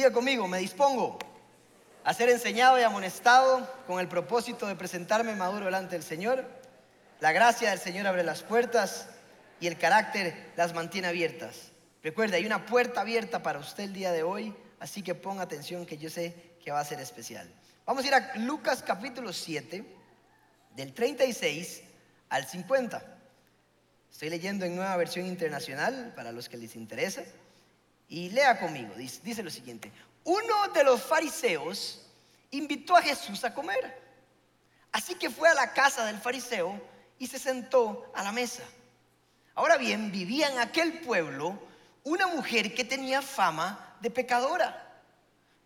Diga conmigo, me dispongo a ser enseñado y amonestado con el propósito de presentarme maduro delante del Señor. La gracia del Señor abre las puertas y el carácter las mantiene abiertas. Recuerde, hay una puerta abierta para usted el día de hoy, así que ponga atención que yo sé que va a ser especial. Vamos a ir a Lucas capítulo 7, del 36 al 50. Estoy leyendo en nueva versión internacional para los que les interesa. Y lea conmigo, dice, dice lo siguiente. Uno de los fariseos invitó a Jesús a comer. Así que fue a la casa del fariseo y se sentó a la mesa. Ahora bien, vivía en aquel pueblo una mujer que tenía fama de pecadora.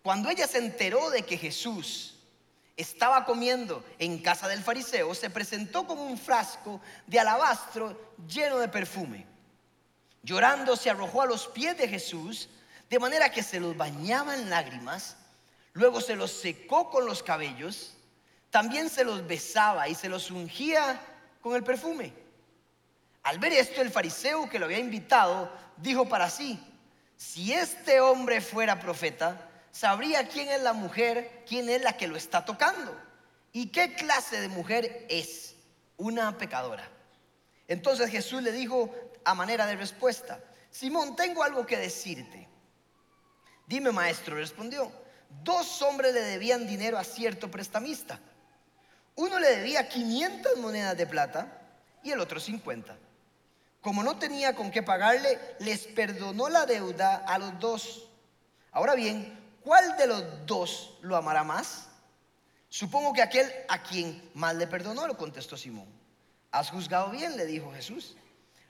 Cuando ella se enteró de que Jesús estaba comiendo en casa del fariseo, se presentó con un frasco de alabastro lleno de perfume. Llorando se arrojó a los pies de Jesús, de manera que se los bañaba en lágrimas, luego se los secó con los cabellos, también se los besaba y se los ungía con el perfume. Al ver esto, el fariseo que lo había invitado dijo para sí, si este hombre fuera profeta, sabría quién es la mujer, quién es la que lo está tocando y qué clase de mujer es, una pecadora. Entonces Jesús le dijo a manera de respuesta, Simón, tengo algo que decirte. Dime, maestro, respondió, dos hombres le debían dinero a cierto prestamista. Uno le debía 500 monedas de plata y el otro 50. Como no tenía con qué pagarle, les perdonó la deuda a los dos. Ahora bien, ¿cuál de los dos lo amará más? Supongo que aquel a quien más le perdonó, lo contestó Simón. Has juzgado bien, le dijo Jesús.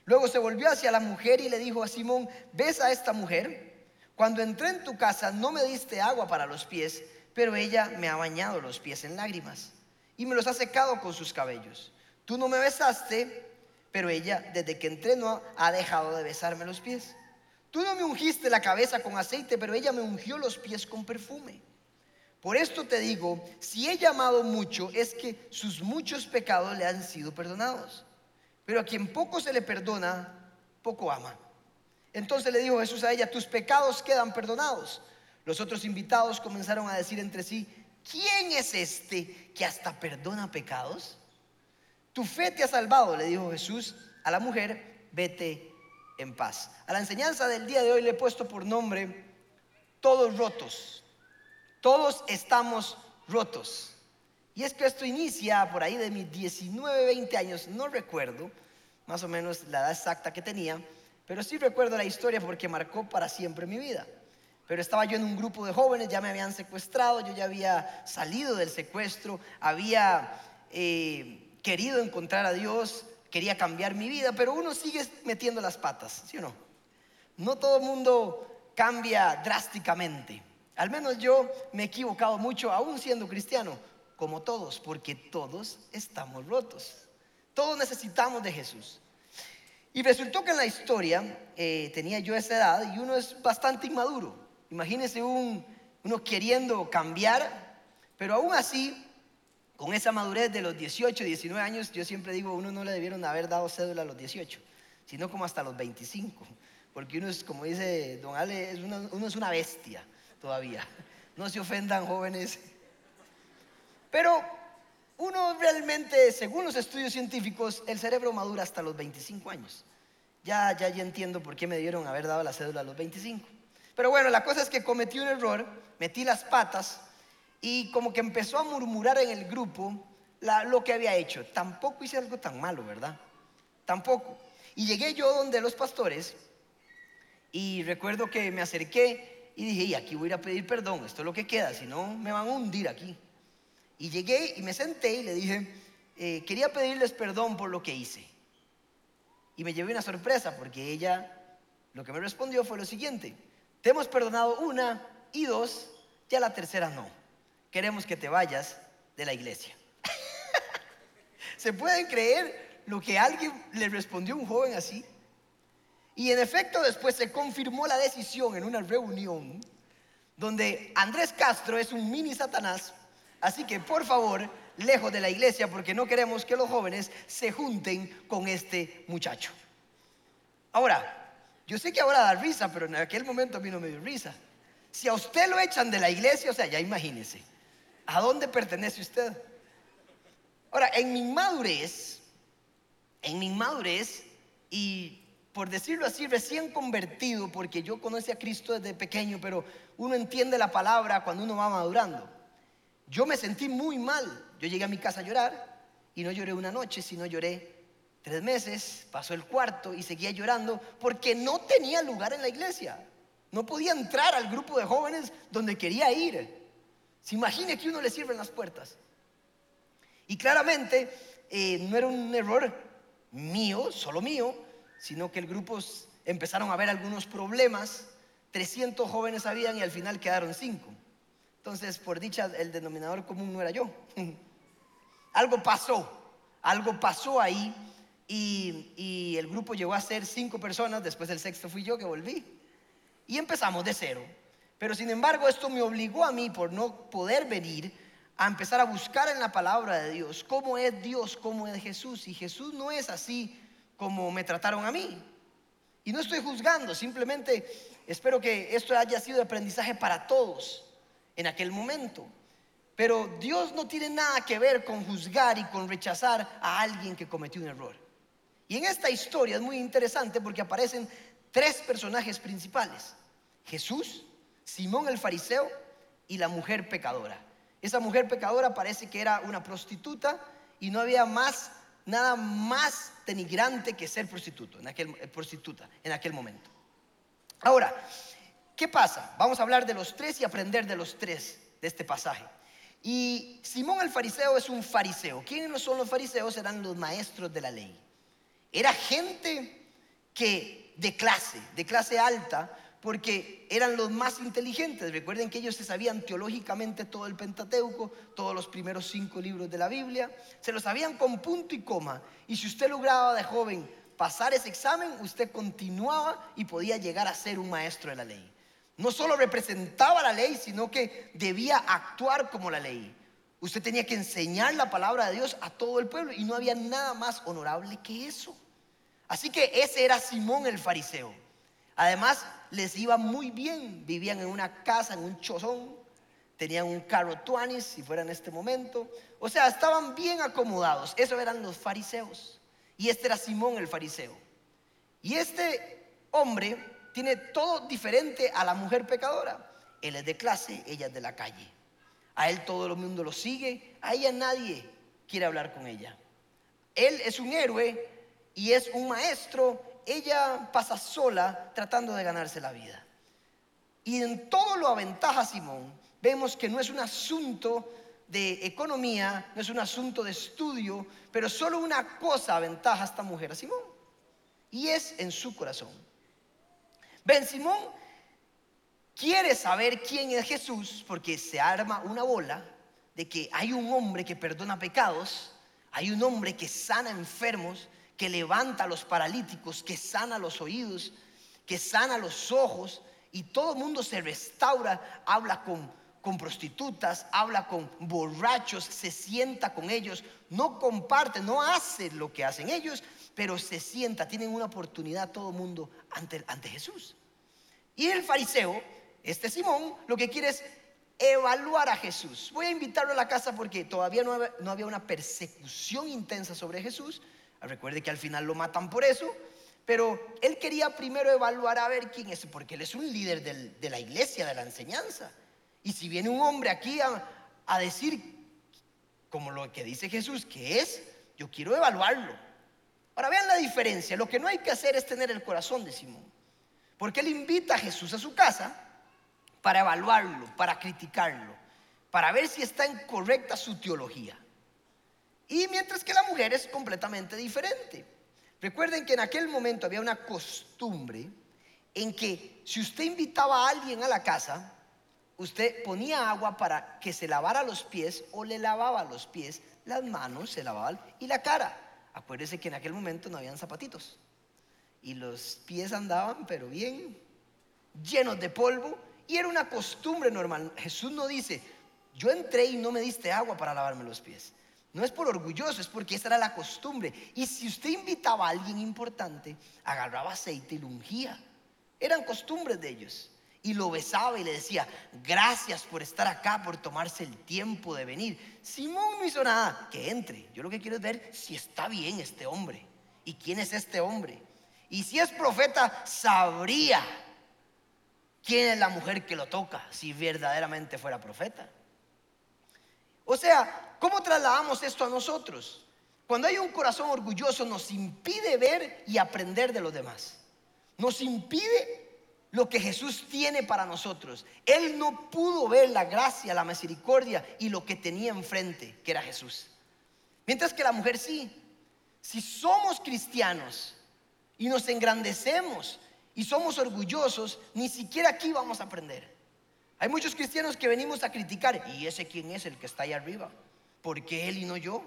Luego se volvió hacia la mujer y le dijo a Simón, ¿ves a esta mujer? Cuando entré en tu casa no me diste agua para los pies, pero ella me ha bañado los pies en lágrimas y me los ha secado con sus cabellos. Tú no me besaste, pero ella desde que entré no ha dejado de besarme los pies. Tú no me ungiste la cabeza con aceite, pero ella me ungió los pies con perfume. Por esto te digo, si he llamado mucho, es que sus muchos pecados le han sido perdonados. Pero a quien poco se le perdona, poco ama. Entonces le dijo Jesús a ella, tus pecados quedan perdonados. Los otros invitados comenzaron a decir entre sí, ¿quién es este que hasta perdona pecados? Tu fe te ha salvado, le dijo Jesús a la mujer, vete en paz. A la enseñanza del día de hoy le he puesto por nombre, todos rotos. Todos estamos rotos. Y es que esto inicia por ahí de mis 19, 20 años, no recuerdo más o menos la edad exacta que tenía, pero sí recuerdo la historia porque marcó para siempre mi vida. Pero estaba yo en un grupo de jóvenes, ya me habían secuestrado, yo ya había salido del secuestro, había eh, querido encontrar a Dios, quería cambiar mi vida, pero uno sigue metiendo las patas, ¿sí o no? No todo el mundo cambia drásticamente. Al menos yo me he equivocado mucho, aún siendo cristiano, como todos, porque todos estamos rotos. Todos necesitamos de Jesús. Y resultó que en la historia eh, tenía yo esa edad y uno es bastante inmaduro. Imagínese un, uno queriendo cambiar, pero aún así, con esa madurez de los 18, 19 años, yo siempre digo, uno no le debieron haber dado cédula a los 18, sino como hasta los 25. Porque uno es, como dice don Ale, es uno es una bestia todavía. No se ofendan jóvenes. Pero uno realmente, según los estudios científicos, el cerebro madura hasta los 25 años. Ya, ya, ya entiendo por qué me dieron haber dado la cédula a los 25. Pero bueno, la cosa es que cometí un error, metí las patas y como que empezó a murmurar en el grupo lo que había hecho. Tampoco hice algo tan malo, ¿verdad? Tampoco. Y llegué yo donde los pastores y recuerdo que me acerqué y dije, y aquí voy a ir a pedir perdón, esto es lo que queda, si no me van a hundir aquí. Y llegué y me senté y le dije, eh, quería pedirles perdón por lo que hice. Y me llevé una sorpresa porque ella lo que me respondió fue lo siguiente, te hemos perdonado una y dos, ya la tercera no. Queremos que te vayas de la iglesia. ¿Se pueden creer lo que alguien le respondió a un joven así? Y en efecto después se confirmó la decisión en una reunión donde Andrés Castro es un mini Satanás Así que por favor, lejos de la iglesia, porque no queremos que los jóvenes se junten con este muchacho. Ahora, yo sé que ahora da risa, pero en aquel momento a mí no me dio risa. Si a usted lo echan de la iglesia, o sea, ya imagínese, ¿a dónde pertenece usted? Ahora, en mi madurez, en mi madurez, y por decirlo así, recién convertido, porque yo conocí a Cristo desde pequeño, pero uno entiende la palabra cuando uno va madurando. Yo me sentí muy mal. Yo llegué a mi casa a llorar y no lloré una noche, sino lloré tres meses, pasó el cuarto y seguía llorando porque no tenía lugar en la iglesia. No podía entrar al grupo de jóvenes donde quería ir. Se imagine que uno le sirve las puertas. Y claramente eh, no era un error mío, solo mío, sino que el grupo empezaron a ver algunos problemas. 300 jóvenes habían y al final quedaron 5. Entonces, por dicha, el denominador común no era yo. algo pasó, algo pasó ahí y, el grupo llegó a ser cinco personas, después del sexto fui yo que volví. Y empezamos de cero. Pero sin embargo, esto me obligó a mí, por no poder venir, a empezar a buscar en la palabra de Dios cómo es Dios, cómo es Jesús. Y Jesús no es así como me trataron a mí. Y no estoy juzgando, simplemente espero que esto haya sido de aprendizaje para todos en aquel momento. Pero Dios no tiene nada que ver con juzgar y con rechazar a alguien que cometió un error. Y en esta historia es muy interesante porque aparecen tres personajes principales. Jesús, Simón el fariseo y la mujer pecadora. Esa mujer pecadora parece que era una prostituta y no había más nada más denigrante que ser prostituto en aquel, eh, prostituta en aquel momento. Ahora, ¿Qué pasa? Vamos a hablar de los tres y aprender de los tres de este pasaje. Y Simón el fariseo es un fariseo. ¿Quiénes son los fariseos? Eran los maestros de la ley. Era gente que de clase, de clase alta, porque eran los más inteligentes. Recuerden que ellos se sabían teológicamente todo el Pentateuco, todos los primeros cinco libros de la Biblia, se lo sabían con punto y coma. Y si usted lograba de joven pasar ese examen, usted continuaba y podía llegar a ser un maestro de la ley. No solo representaba la ley, sino que debía actuar como la ley. Usted tenía que enseñar la palabra de Dios a todo el pueblo y no había nada más honorable que eso. Así que ese era Simón el fariseo. Además, les iba muy bien. Vivían en una casa, en un chozón. Tenían un carro tuanis, si fuera en este momento. O sea, estaban bien acomodados. Esos eran los fariseos. Y este era Simón el fariseo. Y este hombre tiene todo diferente a la mujer pecadora. Él es de clase, ella es de la calle. A él todo el mundo lo sigue, a ella nadie quiere hablar con ella. Él es un héroe y es un maestro, ella pasa sola tratando de ganarse la vida. Y en todo lo aventaja Simón. Vemos que no es un asunto de economía, no es un asunto de estudio, pero solo una cosa aventaja a esta mujer, a Simón, y es en su corazón. Ben Simón quiere saber quién es Jesús porque se arma una bola de que hay un hombre que perdona pecados, hay un hombre que sana enfermos, que levanta a los paralíticos, que sana los oídos, que sana los ojos y todo el mundo se restaura, habla con, con prostitutas, habla con borrachos, se sienta con ellos, no comparte, no hace lo que hacen ellos, pero se sienta, tienen una oportunidad todo el mundo ante, ante Jesús. Y el fariseo, este Simón, lo que quiere es evaluar a Jesús. Voy a invitarlo a la casa porque todavía no había, no había una persecución intensa sobre Jesús. Recuerde que al final lo matan por eso. Pero él quería primero evaluar a ver quién es, porque él es un líder de la iglesia, de la enseñanza. Y si viene un hombre aquí a, a decir, como lo que dice Jesús, que es, yo quiero evaluarlo. Ahora vean la diferencia. Lo que no hay que hacer es tener el corazón de Simón. Porque él invita a Jesús a su casa para evaluarlo, para criticarlo, para ver si está en correcta su teología. Y mientras que la mujer es completamente diferente. Recuerden que en aquel momento había una costumbre en que si usted invitaba a alguien a la casa, usted ponía agua para que se lavara los pies o le lavaba los pies, las manos se lavaban y la cara. Acuérdese que en aquel momento no habían zapatitos. Y los pies andaban, pero bien, llenos de polvo. Y era una costumbre normal. Jesús no dice, yo entré y no me diste agua para lavarme los pies. No es por orgulloso, es porque esa era la costumbre. Y si usted invitaba a alguien importante, agarraba aceite y lo ungía. Eran costumbres de ellos. Y lo besaba y le decía, gracias por estar acá, por tomarse el tiempo de venir. Simón no hizo nada, que entre. Yo lo que quiero es ver si está bien este hombre y quién es este hombre. Y si es profeta, sabría quién es la mujer que lo toca, si verdaderamente fuera profeta. O sea, ¿cómo trasladamos esto a nosotros? Cuando hay un corazón orgulloso nos impide ver y aprender de los demás. Nos impide lo que Jesús tiene para nosotros. Él no pudo ver la gracia, la misericordia y lo que tenía enfrente, que era Jesús. Mientras que la mujer sí. Si somos cristianos y nos engrandecemos y somos orgullosos, ni siquiera aquí vamos a aprender. Hay muchos cristianos que venimos a criticar, ¿y ese quién es el que está ahí arriba? ¿Por qué él y no yo?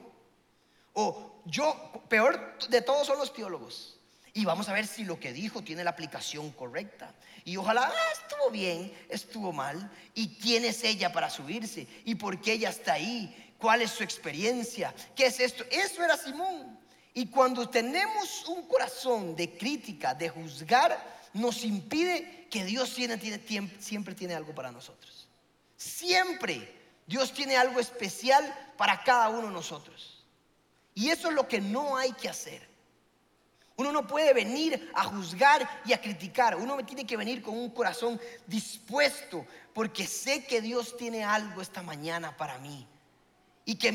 O yo, peor de todos son los teólogos. Y vamos a ver si lo que dijo tiene la aplicación correcta. Y ojalá ah, estuvo bien, estuvo mal. ¿Y quién es ella para subirse? ¿Y por qué ella está ahí? ¿Cuál es su experiencia? ¿Qué es esto? Eso era Simón. Y cuando tenemos un corazón de crítica, de juzgar, nos impide que Dios siempre tiene algo para nosotros. Siempre Dios tiene algo especial para cada uno de nosotros. Y eso es lo que no hay que hacer. Uno no puede venir a juzgar y a criticar. Uno tiene que venir con un corazón dispuesto porque sé que Dios tiene algo esta mañana para mí. Y que,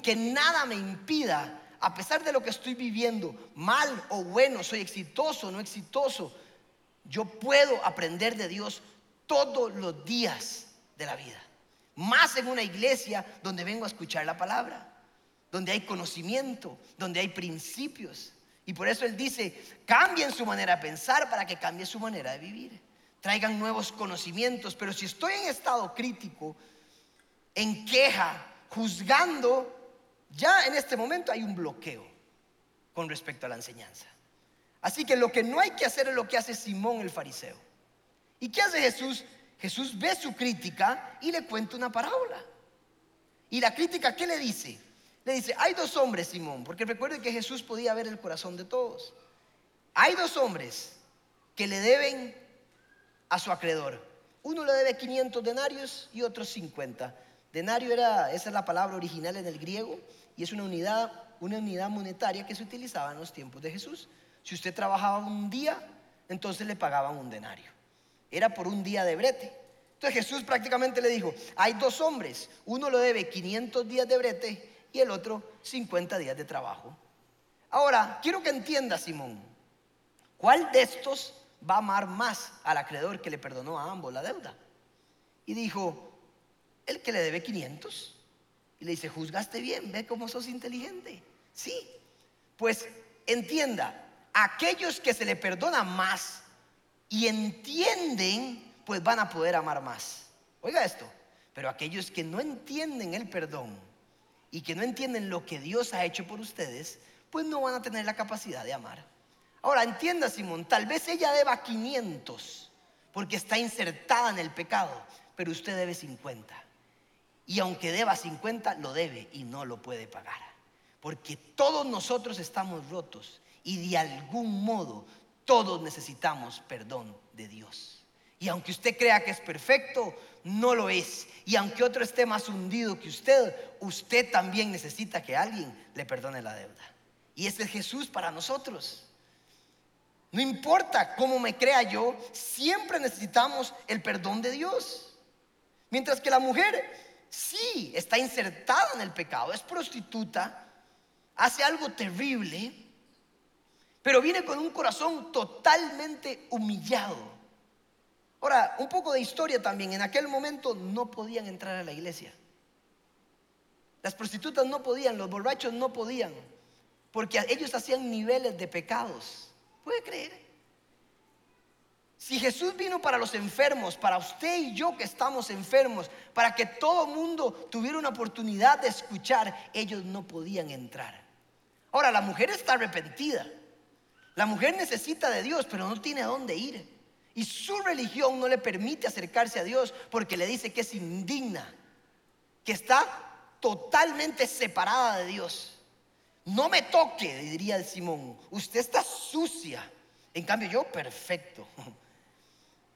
que nada me impida, a pesar de lo que estoy viviendo, mal o bueno, soy exitoso o no exitoso, yo puedo aprender de Dios todos los días de la vida. Más en una iglesia donde vengo a escuchar la palabra, donde hay conocimiento, donde hay principios. Y por eso Él dice, cambien su manera de pensar para que cambie su manera de vivir. Traigan nuevos conocimientos. Pero si estoy en estado crítico, en queja, juzgando, ya en este momento hay un bloqueo con respecto a la enseñanza. Así que lo que no hay que hacer es lo que hace Simón el fariseo. ¿Y qué hace Jesús? Jesús ve su crítica y le cuenta una parábola. ¿Y la crítica qué le dice? Le dice, hay dos hombres, Simón, porque recuerde que Jesús podía ver el corazón de todos. Hay dos hombres que le deben a su acreedor. Uno le debe 500 denarios y otro 50. Denario era, esa es la palabra original en el griego, y es una unidad, una unidad monetaria que se utilizaba en los tiempos de Jesús. Si usted trabajaba un día, entonces le pagaban un denario. Era por un día de brete. Entonces Jesús prácticamente le dijo, hay dos hombres, uno le debe 500 días de brete y el otro 50 días de trabajo. Ahora, quiero que entienda, Simón, ¿cuál de estos va a amar más al acreedor que le perdonó a ambos la deuda? Y dijo, el que le debe 500. Y le dice, juzgaste bien, ve cómo sos inteligente. Sí, pues entienda, aquellos que se le perdona más y entienden, pues van a poder amar más. Oiga esto, pero aquellos que no entienden el perdón, y que no entienden lo que Dios ha hecho por ustedes, pues no van a tener la capacidad de amar. Ahora, entienda Simón, tal vez ella deba 500 porque está insertada en el pecado, pero usted debe 50. Y aunque deba 50, lo debe y no lo puede pagar. Porque todos nosotros estamos rotos y de algún modo todos necesitamos perdón de Dios. Y aunque usted crea que es perfecto, no lo es. Y aunque otro esté más hundido que usted, usted también necesita que alguien le perdone la deuda. Y ese es Jesús para nosotros. No importa cómo me crea yo, siempre necesitamos el perdón de Dios. Mientras que la mujer sí está insertada en el pecado, es prostituta, hace algo terrible, pero viene con un corazón totalmente humillado. Ahora, un poco de historia también. En aquel momento no podían entrar a la iglesia. Las prostitutas no podían, los borrachos no podían, porque ellos hacían niveles de pecados. ¿Puede creer? Si Jesús vino para los enfermos, para usted y yo que estamos enfermos, para que todo mundo tuviera una oportunidad de escuchar, ellos no podían entrar. Ahora, la mujer está arrepentida. La mujer necesita de Dios, pero no tiene a dónde ir. Y su religión no le permite acercarse a Dios porque le dice que es indigna, que está totalmente separada de Dios. No me toque, diría Simón. Usted está sucia. En cambio, yo perfecto.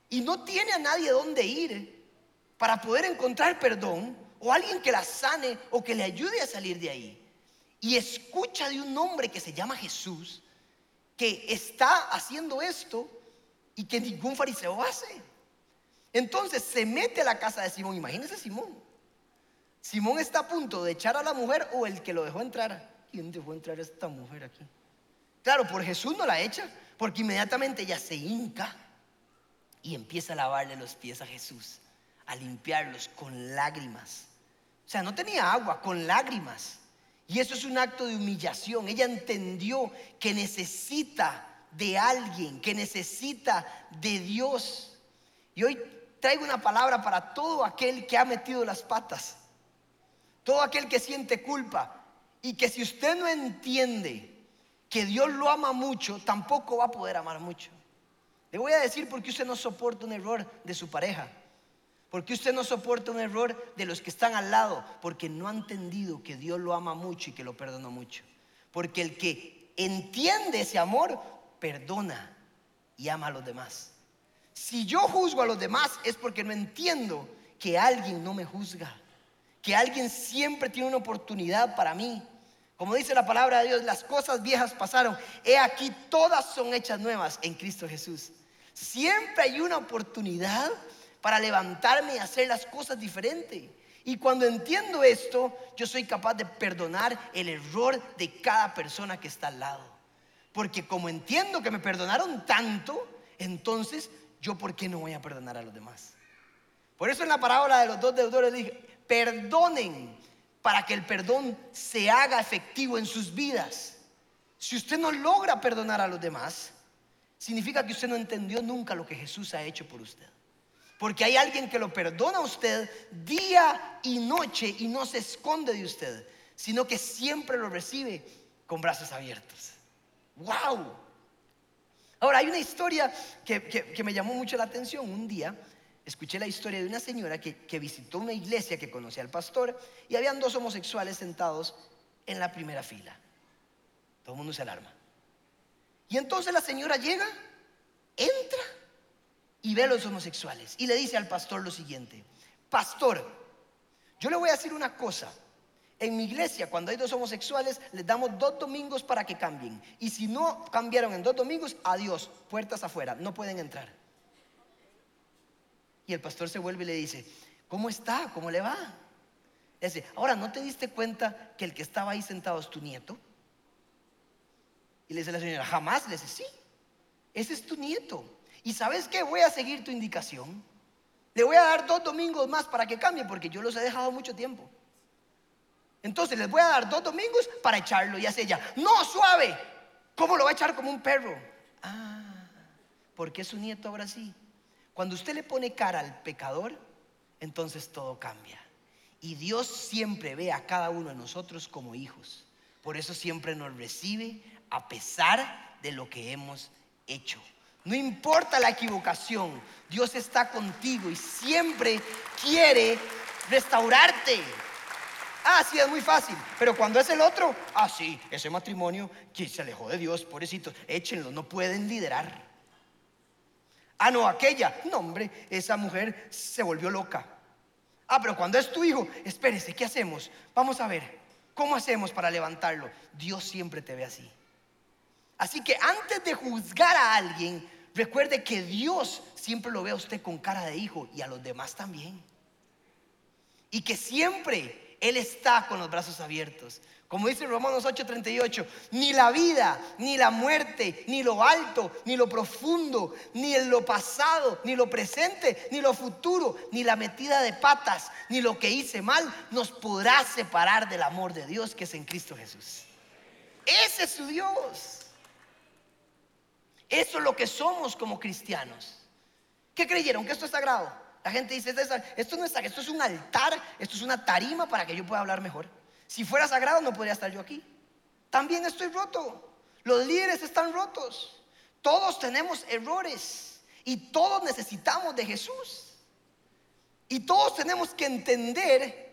y no tiene a nadie donde ir para poder encontrar perdón o alguien que la sane o que le ayude a salir de ahí. Y escucha de un hombre que se llama Jesús, que está haciendo esto y que ningún fariseo hace. Entonces se mete a la casa de Simón. Imagínese Simón. Simón está a punto de echar a la mujer o el que lo dejó entrar. ¿Quién dejó entrar a esta mujer aquí? Claro, por Jesús no la echa, porque inmediatamente ella se hinca y empieza a lavarle los pies a Jesús, a limpiarlos con lágrimas. O sea, no tenía agua, con lágrimas. Y eso es un acto de humillación. Ella entendió que necesita de alguien, que necesita de Dios. Y hoy traigo una palabra para todo aquel que ha metido las patas, todo aquel que siente culpa y que si usted no entiende que Dios lo ama mucho, tampoco va a poder amar mucho. Le voy a decir por qué usted no soporta un error de su pareja. Porque usted no soporta un error de los que están al lado? Porque no ha entendido que Dios lo ama mucho y que lo perdona mucho. Porque el que entiende ese amor, perdona y ama a los demás. Si yo juzgo a los demás es porque no entiendo que alguien no me juzga. Que alguien siempre tiene una oportunidad para mí. Como dice la palabra de Dios, las cosas viejas pasaron. He aquí, todas son hechas nuevas en Cristo Jesús. Siempre hay una oportunidad para levantarme y hacer las cosas diferentes. Y cuando entiendo esto, yo soy capaz de perdonar el error de cada persona que está al lado. Porque como entiendo que me perdonaron tanto, entonces yo por qué no voy a perdonar a los demás. Por eso en la parábola de los dos deudores dije, perdonen para que el perdón se haga efectivo en sus vidas. Si usted no logra perdonar a los demás, significa que usted no entendió nunca lo que Jesús ha hecho por usted. Porque hay alguien que lo perdona a usted día y noche y no se esconde de usted, sino que siempre lo recibe con brazos abiertos. ¡Wow! Ahora, hay una historia que, me llamó mucho la atención. Un día escuché la historia de una señora que, que visitó una iglesia que conocía al pastor y habían dos homosexuales sentados en la primera fila. Todo el mundo se alarma. Y entonces la señora llega, entra y ve a los homosexuales y le dice al pastor lo siguiente, pastor, yo le voy a decir una cosa, en mi iglesia cuando hay dos homosexuales les damos dos domingos para que cambien y si no cambiaron en dos domingos, adiós, puertas afuera, no pueden entrar. Y el pastor se vuelve y le dice, ¿cómo está? ¿Cómo le va? dice, ahora, ¿no te diste cuenta que el que estaba ahí sentado es tu nieto? Y le dice la señora, jamás. Le dice, sí, ese es tu nieto. Y sabes qué, voy a seguir tu indicación. Le voy a dar dos domingos más para que cambie, porque yo los he dejado mucho tiempo. Entonces les voy a dar dos domingos para echarlo. Y hace ella, no, suave. ¿Cómo lo va a echar como un perro? Ah, porque su nieto ahora sí. Cuando usted le pone cara al pecador, entonces todo cambia. Y Dios siempre ve a cada uno de nosotros como hijos. Por eso siempre nos recibe a pesar de lo que hemos hecho. No importa la equivocación, Dios está contigo y siempre quiere restaurarte. Ah, sí, es muy fácil. Pero cuando es el otro, ah, sí, ese matrimonio que se alejó de Dios, pobrecito, échenlo, no pueden liderar. Ah, no, aquella, no, hombre, esa mujer se volvió loca. Ah, pero cuando es tu hijo, espérese, ¿qué hacemos? Vamos a ver, ¿cómo hacemos para levantarlo? Dios siempre te ve así. Así que antes de juzgar a alguien, recuerde que Dios siempre lo ve a usted con cara de hijo y a los demás también. Y que siempre Él está con los brazos abiertos. Como dice Romanos 8:38, ni la vida, ni la muerte, ni lo alto, ni lo profundo, ni lo pasado, ni lo presente, ni lo futuro, ni la metida de patas, ni lo que hice mal, nos podrá separar del amor de Dios que es en Cristo Jesús. Ese es su Dios. Eso es lo que somos como cristianos. ¿Qué creyeron? Que esto es sagrado. La gente dice, esto es es un altar, esto es una tarima para que yo pueda hablar mejor. Si fuera sagrado no podría estar yo aquí. También estoy roto. Los líderes están rotos. Todos tenemos errores y todos necesitamos de Jesús. Y todos tenemos que entender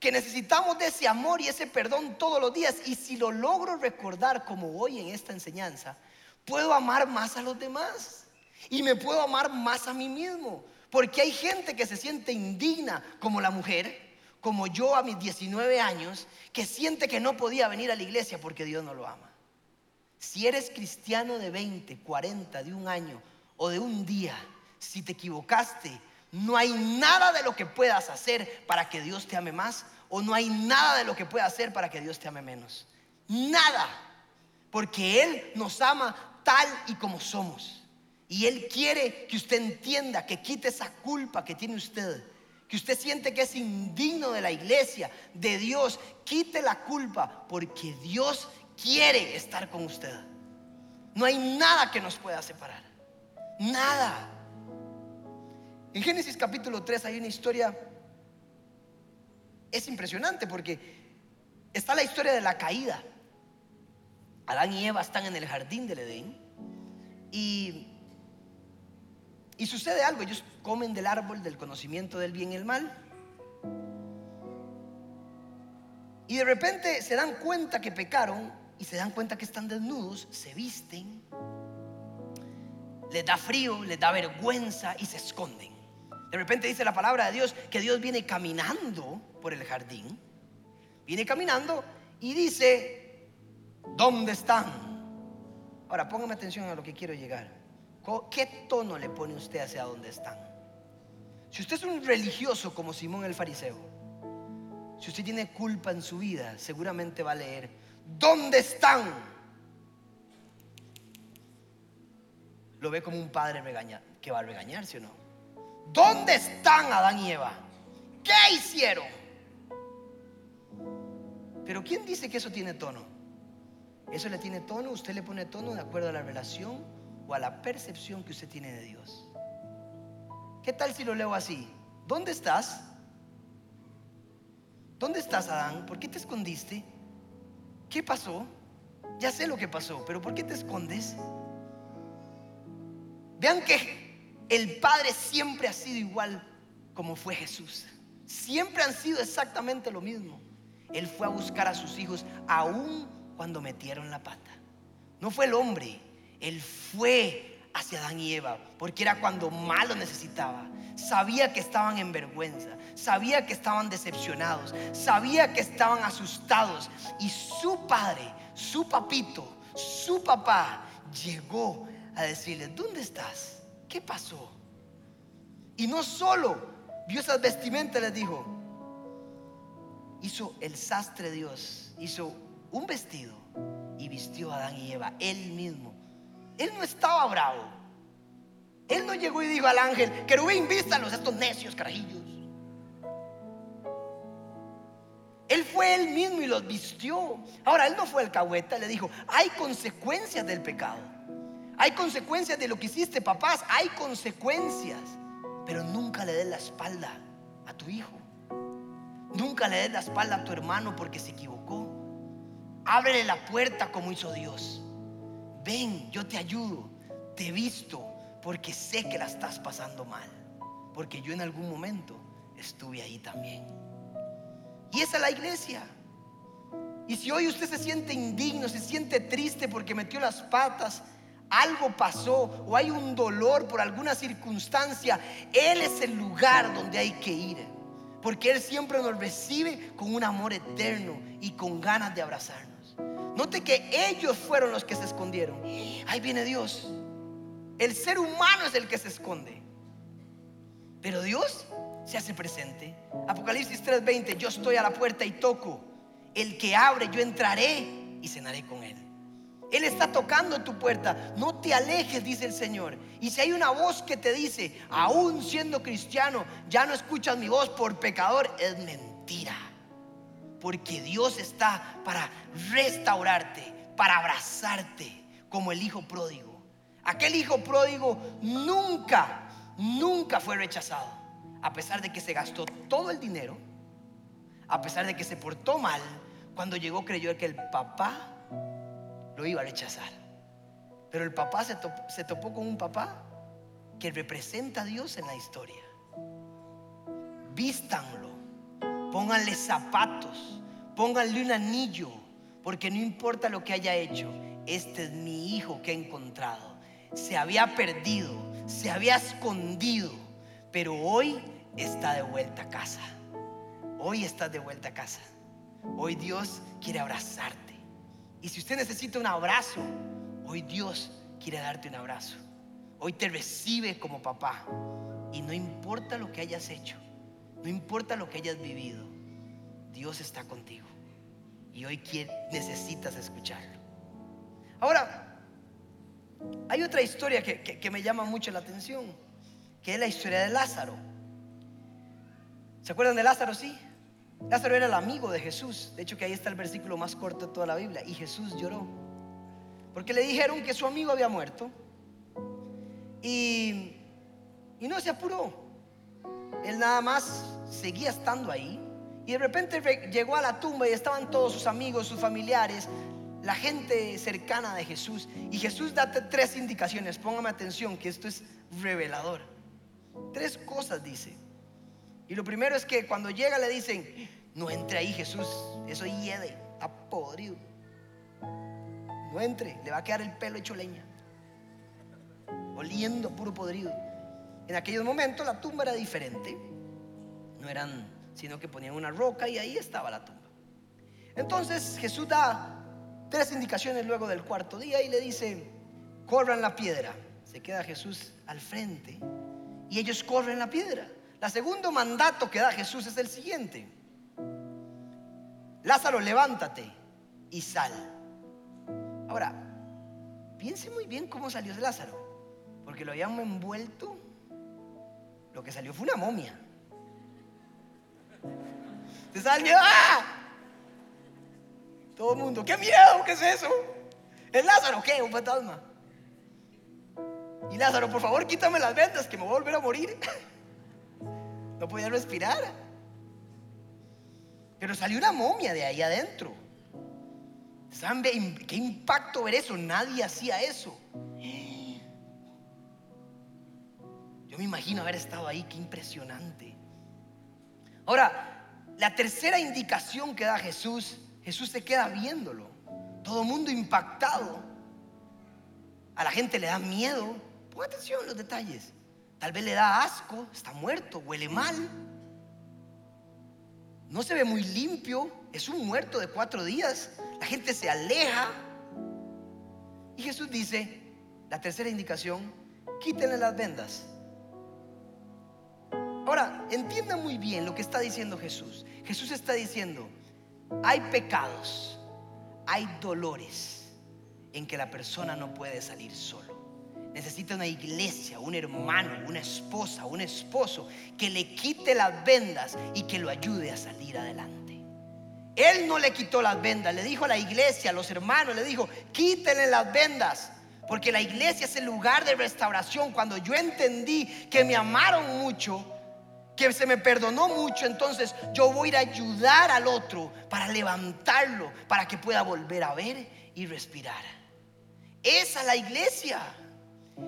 que necesitamos de ese amor y ese perdón todos los días. Y si lo logro recordar como hoy en esta enseñanza, puedo amar más a los demás. Y me puedo amar más a mí mismo. Porque hay gente que se siente indigna, como la mujer, como yo a mis 19 años, que siente que no podía venir a la iglesia porque Dios no lo ama. Si eres cristiano de 20, 40, de un año o de un día, si te equivocaste, no hay nada de lo que puedas hacer para que Dios te ame más o no hay nada de lo que pueda hacer para que Dios te ame menos. Nada. Porque Él nos ama tal y como somos. Y Él quiere que usted entienda, que quite esa culpa que tiene usted. Que usted siente que es indigno de la iglesia, de Dios. Quite la culpa porque Dios quiere estar con usted. No hay nada que nos pueda separar. Nada. En Génesis capítulo 3 hay una historia, es impresionante porque está la historia de la caída. Adán y Eva están en el jardín del Edén y, y sucede algo, ellos comen del árbol del conocimiento del bien y el mal y de repente se dan cuenta que pecaron y se dan cuenta que están desnudos, se visten, les da frío, les da vergüenza y se esconden. De repente dice la palabra de Dios que Dios viene caminando por el jardín, viene caminando y dice, ¿dónde están? Ahora póngame atención a lo que quiero llegar. ¿Qué tono le pone usted hacia dónde están? Si usted es un religioso como Simón el fariseo, si usted tiene culpa en su vida, seguramente va a leer, ¿dónde están? Lo ve como un padre regaña, que va a regañarse o no. ¿Dónde están Adán y Eva? ¿Qué hicieron? Pero ¿quién dice que eso tiene tono? Eso le tiene tono, usted le pone tono de acuerdo a la relación o a la percepción que usted tiene de Dios. ¿Qué tal si lo leo así? ¿Dónde estás? ¿Dónde estás, Adán? ¿Por qué te escondiste? ¿Qué pasó? Ya sé lo que pasó, pero ¿por qué te escondes? Vean que el Padre siempre ha sido igual como fue Jesús. Siempre han sido exactamente lo mismo. Él fue a buscar a sus hijos aún cuando metieron la pata. No fue el hombre, él fue hacia Adán y Eva, porque era cuando más lo necesitaba. Sabía que estaban en vergüenza, sabía que estaban decepcionados, sabía que estaban asustados. Y su padre, su papito, su papá llegó a decirle, ¿dónde estás? ¿qué pasó? Y no solo vio esas vestimentas, les dijo, hizo el sastre Dios, hizo un vestido y vistió a Adán y Eva, él mismo. Él no estaba bravo. Él no llegó y dijo al ángel, querubín, vístalos, estos necios carajillos. Él fue él mismo y los vistió. Ahora, él no fue el cahueta, le dijo, hay consecuencias del pecado. Hay consecuencias de lo que hiciste, papás. Hay consecuencias. Pero nunca le des la espalda a tu hijo. Nunca le des la espalda a tu hermano porque se equivocó. Ábrele la puerta como hizo Dios. Ven, yo te ayudo. Te he visto porque sé que la estás pasando mal. Porque yo en algún momento estuve ahí también. Y esa es la iglesia. Y si hoy usted se siente indigno, se siente triste porque metió las patas algo pasó o hay un dolor por alguna circunstancia, Él es el lugar donde hay que ir. Porque Él siempre nos recibe con un amor eterno y con ganas de abrazarnos. Note que ellos fueron los que se escondieron. Ahí viene Dios. El ser humano es el que se esconde. Pero Dios se hace presente. Apocalipsis 3:20, yo estoy a la puerta y toco. El que abre, yo entraré y cenaré con él. Él está tocando tu puerta. No te alejes, dice el Señor. Y si hay una voz que te dice, aún siendo cristiano, ya no escuchas mi voz por pecador, es mentira. Porque Dios está para restaurarte, para abrazarte, como el hijo pródigo. Aquel hijo pródigo nunca, nunca fue rechazado. A pesar de que se gastó todo el dinero, a pesar de que se portó mal, cuando llegó creyó que el papá lo iba a rechazar. Pero el papá se, topó, con un papá que representa a Dios en la historia. Vístanlo, pónganle zapatos, pónganle un anillo, porque no importa lo que haya hecho, este es mi hijo que he encontrado. Se había perdido, se había escondido, pero hoy está de vuelta a casa. Hoy estás de vuelta a casa. Hoy Dios quiere abrazarte. Y si usted necesita un abrazo, hoy Dios quiere darte un abrazo. Hoy te recibe como papá. Y no importa lo que hayas hecho, no importa lo que hayas vivido, Dios está contigo. Y hoy necesitas escucharlo. Ahora, hay otra historia que, me llama mucho la atención, que es la historia de Lázaro. ¿Se acuerdan de Lázaro? Sí. Lázaro era el amigo de Jesús. De hecho, que ahí está el versículo más corto de toda la Biblia. Y Jesús lloró. Porque le dijeron que su amigo había muerto. Y no se apuró. Él nada más seguía estando ahí. Y de repente llegó a la tumba y estaban todos sus amigos, sus familiares, la gente cercana de Jesús. Y Jesús da tres indicaciones. Póngame atención que esto es revelador. Tres cosas dice. Y lo primero es que cuando llega le dicen, no entre ahí Jesús, eso hiede, está podrido. No entre, le va a quedar el pelo hecho leña, oliendo puro podrido. En aquellos momentos la tumba era diferente, no eran, sino que ponían una roca y ahí estaba la tumba. Entonces Jesús da tres indicaciones luego del cuarto día y le dice, corran la piedra. Se queda Jesús al frente y ellos corren la piedra. La segundo mandato que da Jesús es el siguiente. Lázaro, levántate y sal. Ahora, piense muy bien cómo salió Lázaro. Porque lo habían envuelto. Lo que salió fue una momia. Se salió. ¡Ah! Todo el mundo, ¡qué miedo! ¿Qué es eso? ¿Es Lázaro qué? ¿Un fantasma? Y Lázaro, por favor, quítame las vendas que me voy a volver a morir. No podía respirar. Pero salió una momia de ahí adentro. ¿Saben qué impacto ver eso? Nadie hacía eso. Me imagino haber estado ahí, qué impresionante. Ahora, la tercera indicación que da Jesús, Jesús se queda viéndolo. Todo mundo impactado. A la gente le da miedo. Ponga atención a los detalles. Tal vez le da asco, está muerto, huele mal. No se ve muy limpio, es un muerto de cuatro días. La gente se aleja. Y Jesús dice, la tercera indicación, quítenle las vendas. Ahora, entienda muy bien lo que está diciendo Jesús. Jesús está diciendo, hay pecados, hay dolores en que la persona no puede salir solo necesita una iglesia, un hermano, una esposa, un esposo que le quite las vendas y que lo ayude a salir adelante. Él no le quitó las vendas, le dijo a la iglesia, a los hermanos, le dijo, quítenle las vendas. Porque la iglesia es el lugar de restauración. Cuando yo entendí que me amaron mucho, que se me perdonó mucho, entonces yo voy a ir ayudar al otro para levantarlo, para que pueda volver a ver y respirar. Esa es la iglesia.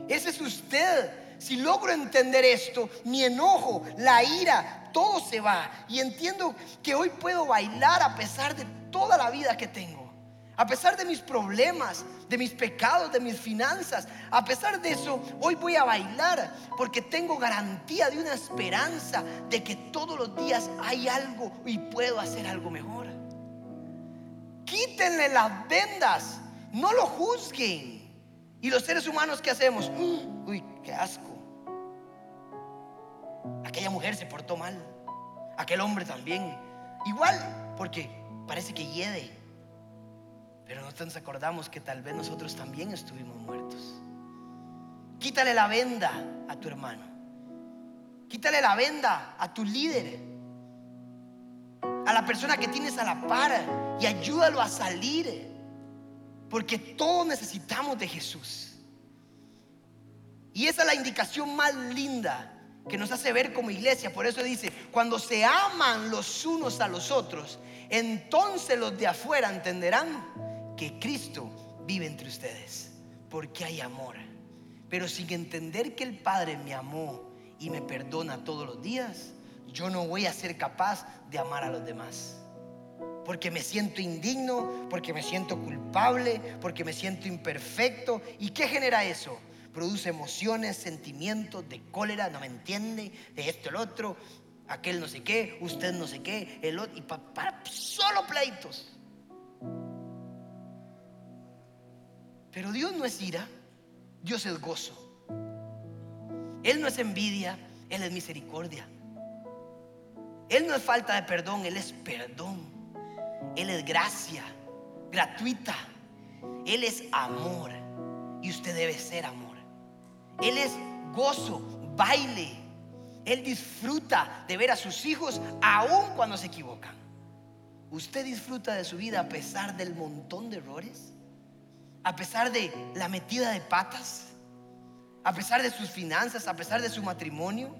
Ese es usted. Si logro entender esto, mi enojo, la ira, todo se va. Y entiendo que hoy puedo bailar a pesar de toda la vida que tengo. A pesar de mis problemas, de mis pecados, de mis finanzas. A pesar de eso, hoy voy a bailar porque tengo garantía de una esperanza de que todos los días hay algo y puedo hacer algo mejor. Quítenle las vendas, no lo juzguen. Y los seres humanos, ¿qué hacemos? Uy, qué asco. Aquella mujer se portó mal. Aquel hombre también. Igual, porque parece que hiede. Pero no nos acordamos que tal vez nosotros también estuvimos muertos. Quítale la venda a tu hermano. Quítale la venda a tu líder. A la persona que tienes a la par. Y ayúdalo a salir. Porque todos necesitamos de Jesús. Y esa es la indicación más linda que nos hace ver como iglesia. Por eso dice, cuando se aman los unos a los otros, entonces los de afuera entenderán que Cristo vive entre ustedes. Porque hay amor. Pero sin entender que el Padre me amó y me perdona todos los días, yo no voy a ser capaz de amar a los demás porque me siento indigno, porque me siento culpable, porque me siento imperfecto. ¿Y qué genera eso? produce emociones, sentimientos de cólera, no me entiende, de esto, el otro, aquel no sé qué, usted no sé qué, el otro, y para solo pleitos. Pero Dios no es ira, Dios es gozo. Él no es envidia, Él es misericordia. Él no es falta de perdón, Él es perdón. Él es gracia gratuita. Él es amor y usted debe ser amor. Él es gozo, baile. Él disfruta de ver a sus hijos aun cuando se equivocan. ¿Usted disfruta de su vida a pesar del montón de errores? ¿A pesar de la metida de patas? ¿A pesar de sus finanzas? ¿A pesar de su matrimonio?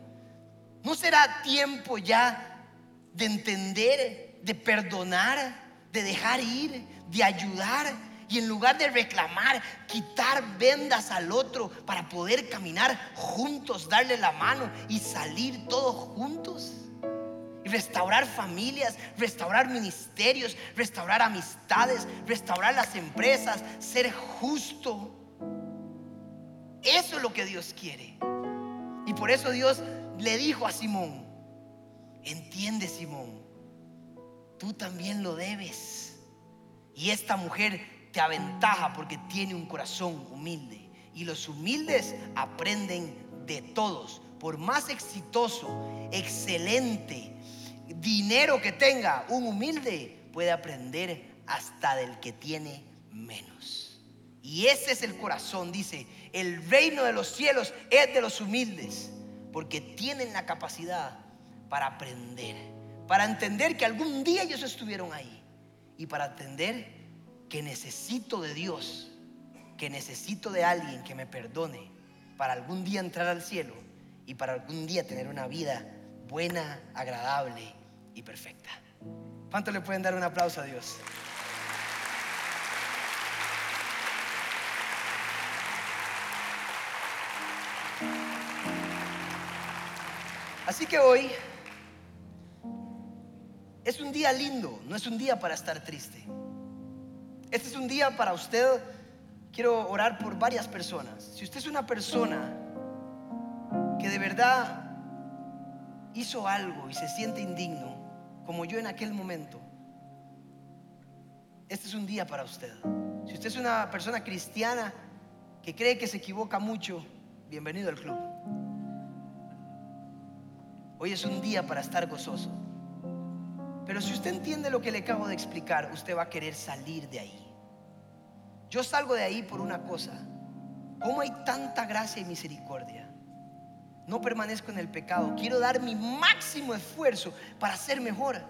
¿No será tiempo ya de entender, de perdonar, de dejar ir, de ayudar y en lugar de reclamar, quitar vendas al otro para poder caminar juntos, darle la mano y salir todos juntos. Restaurar familias, restaurar ministerios, restaurar amistades, restaurar las empresas, ser justo. Eso es lo que Dios quiere. Y por eso Dios le dijo a Simón, entiende Simón, tú también lo debes. Y esta mujer te aventaja porque tiene un corazón humilde. Y los humildes aprenden de todos. Por más exitoso, excelente dinero que tenga, un humilde puede aprender hasta del que tiene menos. Y ese es el corazón, dice, el reino de los cielos es de los humildes, porque tienen la capacidad para aprender, para entender que algún día ellos estuvieron ahí y para entender que necesito de Dios, que necesito de alguien que me perdone para algún día entrar al cielo y para algún día tener una vida buena, agradable y perfecta. ¿Cuánto le pueden dar un aplauso a Dios? Así que hoy es un día lindo, no es un día para estar triste. Este es un día para usted. Quiero orar por varias personas. Si usted es una persona que de verdad hizo algo y se siente indigno, como yo en aquel momento, este es un día para usted. Si usted es una persona cristiana que cree que se equivoca mucho, bienvenido al club. Hoy es un día para estar gozoso. Pero si usted entiende lo que le acabo de explicar, usted va a querer salir de ahí. Yo salgo de ahí por una cosa. ¿Cómo hay tanta gracia y misericordia? No permanezco en el pecado. Quiero dar mi máximo esfuerzo para ser mejor.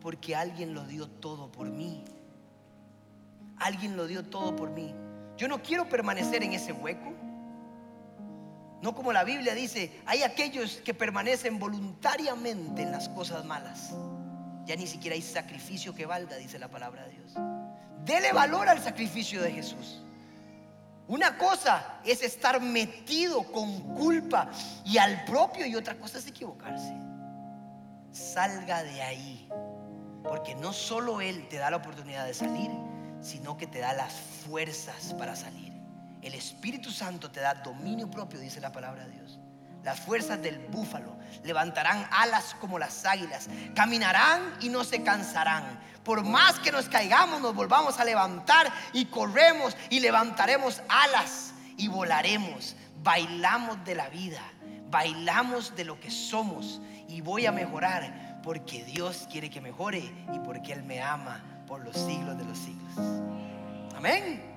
Porque alguien lo dio todo por mí. Alguien lo dio todo por mí. Yo no quiero permanecer en ese hueco. No como la Biblia dice, hay aquellos que permanecen voluntariamente en las cosas malas. Ya ni siquiera hay sacrificio que valga, dice la palabra de Dios. Dele valor al sacrificio de Jesús. Una cosa es estar metido con culpa y al propio y otra cosa es equivocarse. Salga de ahí. Porque no solo Él te da la oportunidad de salir, sino que te da las fuerzas para salir. El Espíritu Santo te da dominio propio, dice la palabra de Dios las fuerzas del búfalo, levantarán alas como las águilas, caminarán y no se cansarán. Por más que nos caigamos, nos volvamos a levantar y corremos y levantaremos alas y volaremos. Bailamos de la vida, bailamos de lo que somos y voy a mejorar porque Dios quiere que mejore y porque Él me ama por los siglos de los siglos. Amén.